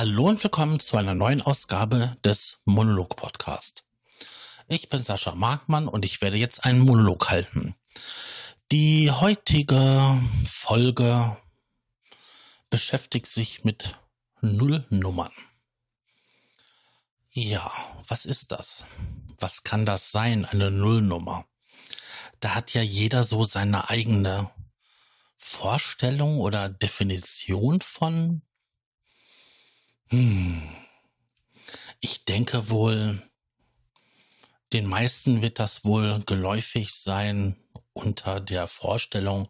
Hallo und willkommen zu einer neuen Ausgabe des Monolog Podcast. Ich bin Sascha Markmann und ich werde jetzt einen Monolog halten. Die heutige Folge beschäftigt sich mit Nullnummern. Ja, was ist das? Was kann das sein, eine Nullnummer? Da hat ja jeder so seine eigene Vorstellung oder Definition von. Hm. Ich denke wohl, den meisten wird das wohl geläufig sein unter der Vorstellung,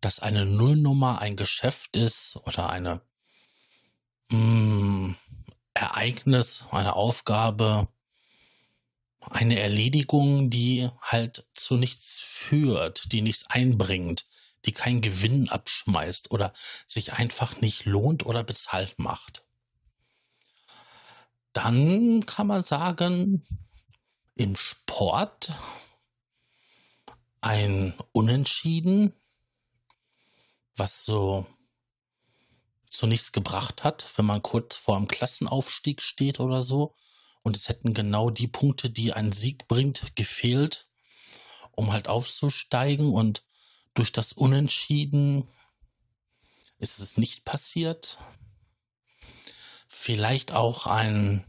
dass eine Nullnummer ein Geschäft ist oder eine mh, hm, Ereignis, eine Aufgabe, eine Erledigung, die halt zu nichts führt, die nichts einbringt, die keinen Gewinn abschmeißt oder sich einfach nicht lohnt oder bezahlt macht. Dann kann man sagen, im Sport ein Unentschieden, was so zu nichts gebracht hat, wenn man kurz vor einem Klassenaufstieg steht oder so. Und es hätten genau die Punkte, die ein Sieg bringt, gefehlt, um halt aufzusteigen. Und durch das Unentschieden ist es nicht passiert. Vielleicht auch ein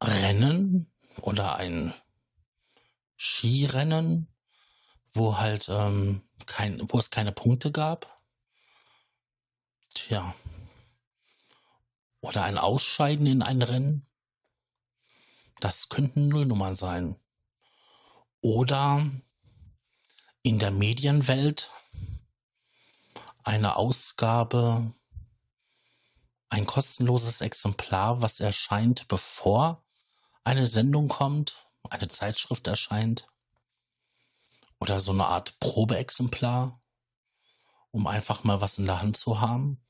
Rennen oder ein Skirennen, wo halt ähm, kein, wo es keine Punkte gab. Tja. Oder ein Ausscheiden in ein Rennen. Das könnten Nullnummern sein. Oder in der Medienwelt eine Ausgabe, ein kostenloses Exemplar, was erscheint, bevor eine Sendung kommt eine Zeitschrift erscheint oder so eine Art Probeexemplar, um einfach mal was in der Hand zu haben.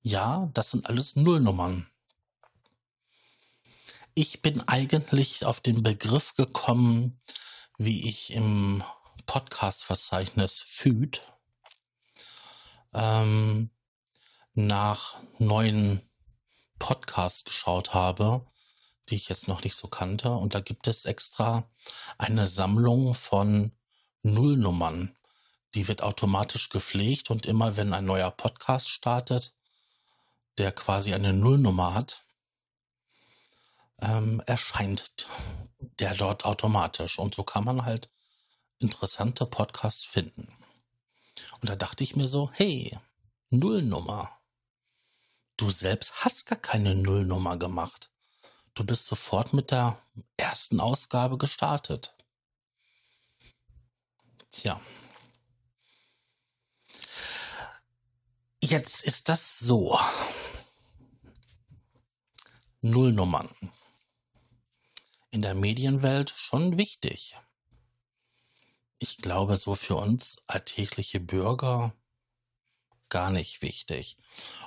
Ja, das sind alles Nullnummern. Ich bin eigentlich auf den Begriff gekommen, wie ich im Podcast-Verzeichnis FÜD ähm, nach neuen Podcasts geschaut habe, die ich jetzt noch nicht so kannte. Und da gibt es extra eine Sammlung von Nullnummern. Die wird automatisch gepflegt und immer wenn ein neuer Podcast startet, der quasi eine Nullnummer hat, ähm, erscheint der dort automatisch. Und so kann man halt interessante Podcasts finden. Und da dachte ich mir so, hey, Nullnummer. Du selbst hast gar keine Nullnummer gemacht. Du bist sofort mit der ersten Ausgabe gestartet. Tja. Jetzt ist das so. Nullnummern. In der Medienwelt schon wichtig. Ich glaube, so für uns alltägliche Bürger gar nicht wichtig.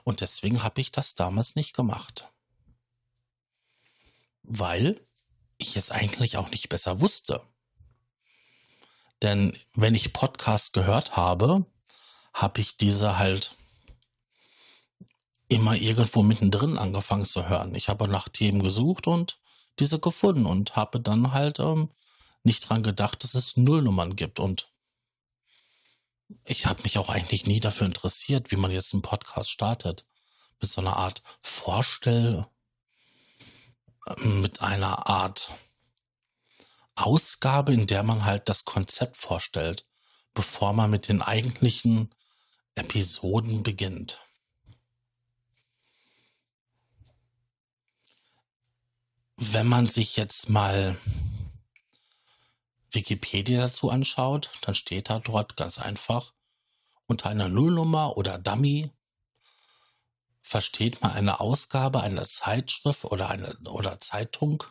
Und deswegen habe ich das damals nicht gemacht weil ich es eigentlich auch nicht besser wusste. Denn wenn ich Podcasts gehört habe, habe ich diese halt immer irgendwo mittendrin angefangen zu hören. Ich habe nach Themen gesucht und diese gefunden und habe dann halt ähm, nicht dran gedacht, dass es Nullnummern gibt. Und ich habe mich auch eigentlich nie dafür interessiert, wie man jetzt einen Podcast startet. Mit so einer Art Vorstell- mit einer Art Ausgabe, in der man halt das Konzept vorstellt, bevor man mit den eigentlichen Episoden beginnt. Wenn man sich jetzt mal Wikipedia dazu anschaut, dann steht da dort ganz einfach unter einer Nullnummer oder Dummy versteht man eine Ausgabe einer Zeitschrift oder eine oder Zeitung,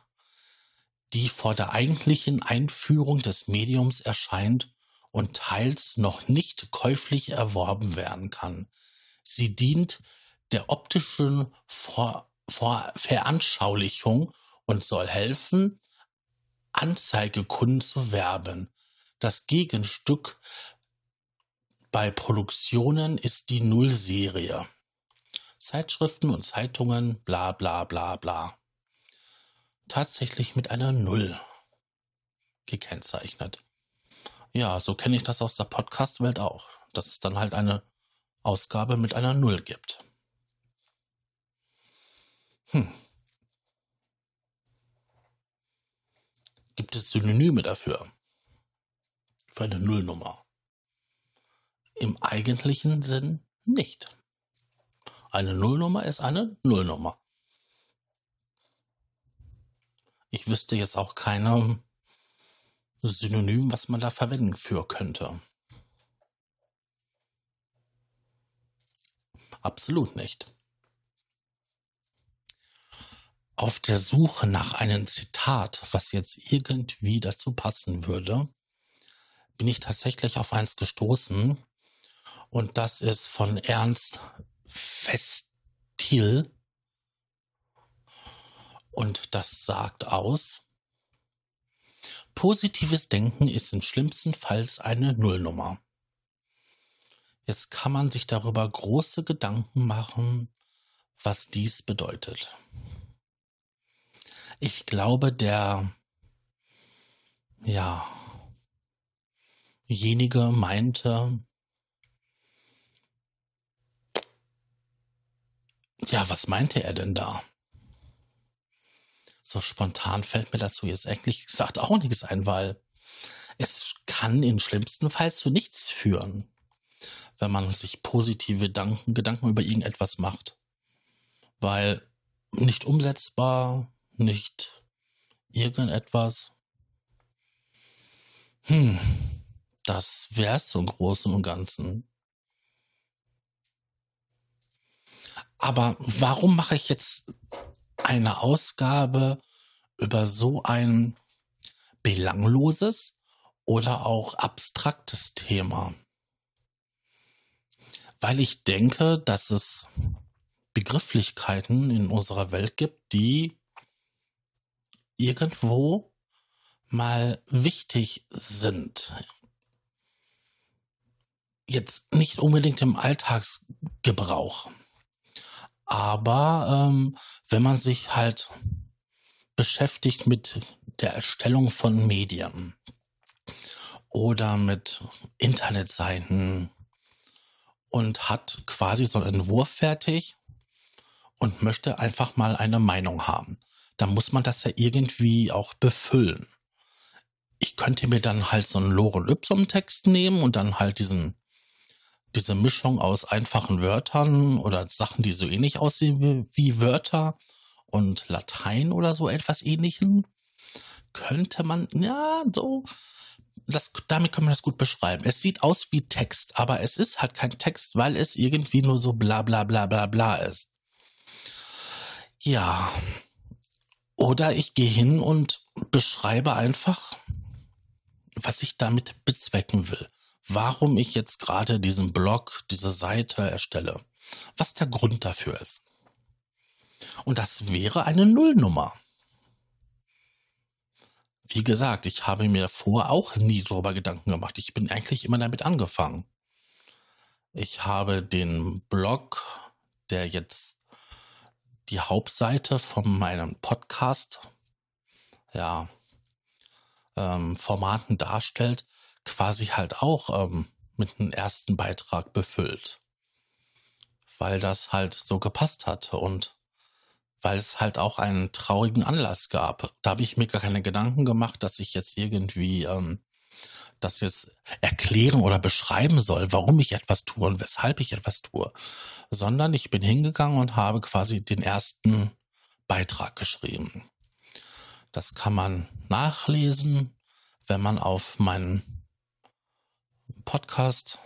die vor der eigentlichen Einführung des Mediums erscheint und teils noch nicht käuflich erworben werden kann. Sie dient der optischen vor, vor Veranschaulichung und soll helfen, Anzeigekunden zu werben. Das Gegenstück bei Produktionen ist die Nullserie. Zeitschriften und Zeitungen, bla bla bla bla. Tatsächlich mit einer Null gekennzeichnet. Ja, so kenne ich das aus der Podcast-Welt auch, dass es dann halt eine Ausgabe mit einer Null gibt. Hm. Es Synonyme dafür? Für eine Nullnummer? Im eigentlichen Sinn nicht. Eine Nullnummer ist eine Nullnummer. Ich wüsste jetzt auch keine Synonym, was man da verwenden für könnte. Absolut nicht. Auf der Suche nach einem Zitat, was jetzt irgendwie dazu passen würde, bin ich tatsächlich auf eins gestoßen. Und das ist von Ernst Festil. Und das sagt aus, Positives Denken ist im schlimmsten Fall eine Nullnummer. Jetzt kann man sich darüber große Gedanken machen, was dies bedeutet. Ich glaube, der, ja, jenige meinte, ja, was meinte er denn da? So spontan fällt mir dazu jetzt eigentlich gesagt auch nichts ein, weil es kann in schlimmsten Fall zu nichts führen, wenn man sich positive Gedanken, Gedanken über irgendetwas macht. Weil nicht umsetzbar, nicht irgendetwas. Hm, das wär's im Großen und Ganzen. Aber warum mache ich jetzt eine Ausgabe über so ein belangloses oder auch abstraktes Thema. Weil ich denke, dass es Begrifflichkeiten in unserer Welt gibt, die irgendwo mal wichtig sind. Jetzt nicht unbedingt im Alltagsgebrauch. Aber ähm, wenn man sich halt beschäftigt mit der Erstellung von Medien oder mit Internetseiten und hat quasi so einen Entwurf fertig und möchte einfach mal eine Meinung haben, dann muss man das ja irgendwie auch befüllen. Ich könnte mir dann halt so einen Lorem Ipsum Text nehmen und dann halt diesen diese Mischung aus einfachen Wörtern oder Sachen, die so ähnlich aussehen wie, Wörter und Latein oder so etwas ähnlichem, könnte man, ja, so, das, damit kann man das gut beschreiben. Es sieht aus wie Text, aber es ist halt kein Text, weil es irgendwie nur so bla bla bla bla bla ist. Ja. Oder ich gehe hin und beschreibe einfach, was ich damit bezwecken will warum ich jetzt gerade diesen Blog, diese Seite erstelle. Was der Grund dafür ist. Und das wäre eine Nullnummer. Wie gesagt, ich habe mir vorher auch nie darüber Gedanken gemacht. Ich bin eigentlich immer damit angefangen. Ich habe den Blog, der jetzt die Hauptseite von meinem Podcast, ja, ähm, Formaten darstellt, quasi halt auch ähm, mit einem ersten Beitrag befüllt. Weil das halt so gepasst hatte und weil es halt auch einen traurigen Anlass gab. Da habe ich mir gar keine Gedanken gemacht, dass ich jetzt irgendwie ähm, das jetzt erklären oder beschreiben soll, warum ich etwas tue und weshalb ich etwas tue, sondern ich bin hingegangen und habe quasi den ersten Beitrag geschrieben. Das kann man nachlesen, wenn man auf meinen Podcast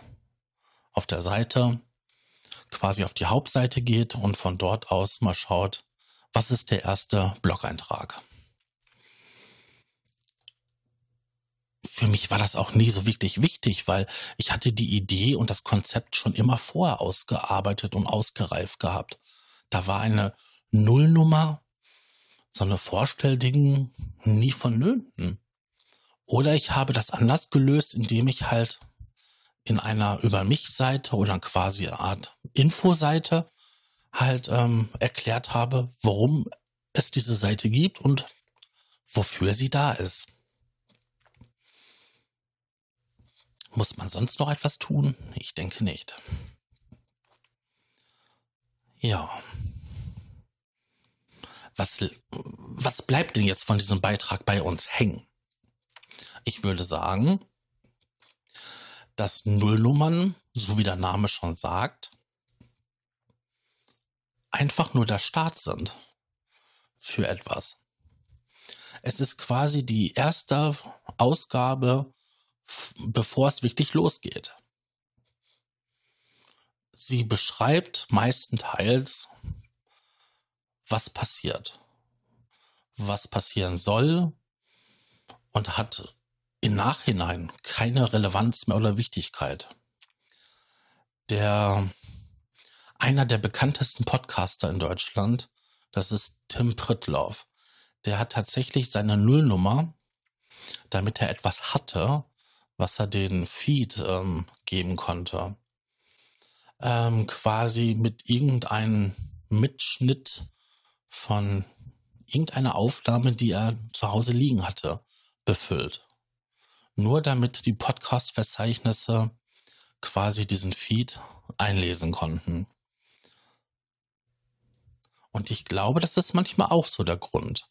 auf der Seite quasi auf die Hauptseite geht und von dort aus mal schaut, was ist der erste Blog-Eintrag. Für mich war das auch nie so wirklich wichtig, weil ich hatte die Idee und das Konzept schon immer vorher ausgearbeitet und ausgereift gehabt. Da war eine Nullnummer, so eine Vorstellding nie vonnöten. Oder ich habe das anders gelöst, indem ich halt in einer Über mich Seite oder quasi eine Art Infoseite halt ähm, erklärt habe, warum es diese Seite gibt und wofür sie da ist. Muss man sonst noch etwas tun? Ich denke nicht. Ja. Was, was bleibt denn jetzt von diesem Beitrag bei uns hängen? Ich würde sagen, dass Nullnummern, so wie der Name schon sagt, einfach nur der Start sind für etwas. Es ist quasi die erste Ausgabe, bevor es wirklich losgeht. Sie beschreibt meistenteils, was passiert, was passieren soll und hat im Nachhinein keine Relevanz mehr oder Wichtigkeit. Der einer der bekanntesten Podcaster in Deutschland, das ist Tim Pritloff. Der hat tatsächlich seine Nullnummer, damit er etwas hatte, was er den Feed ähm, geben konnte, ähm, quasi mit irgendeinem Mitschnitt von irgendeiner Aufnahme, die er zu Hause liegen hatte, befüllt. Nur damit die Podcast-Verzeichnisse quasi diesen Feed einlesen konnten. Und ich glaube, das ist manchmal auch so der Grund,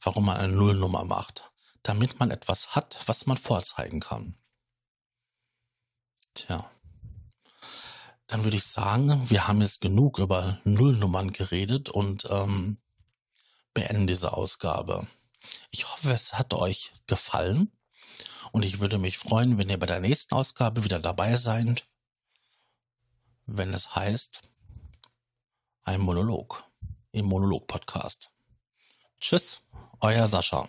warum man eine Nullnummer macht. Damit man etwas hat, was man vorzeigen kann. Tja. Dann würde ich sagen, wir haben jetzt genug über Nullnummern geredet und ähm, beenden diese Ausgabe. Ich hoffe, es hat euch gefallen und ich würde mich freuen, wenn ihr bei der nächsten Ausgabe wieder dabei seid, wenn es heißt, ein Monolog im Monolog-Podcast. Tschüss, euer Sascha.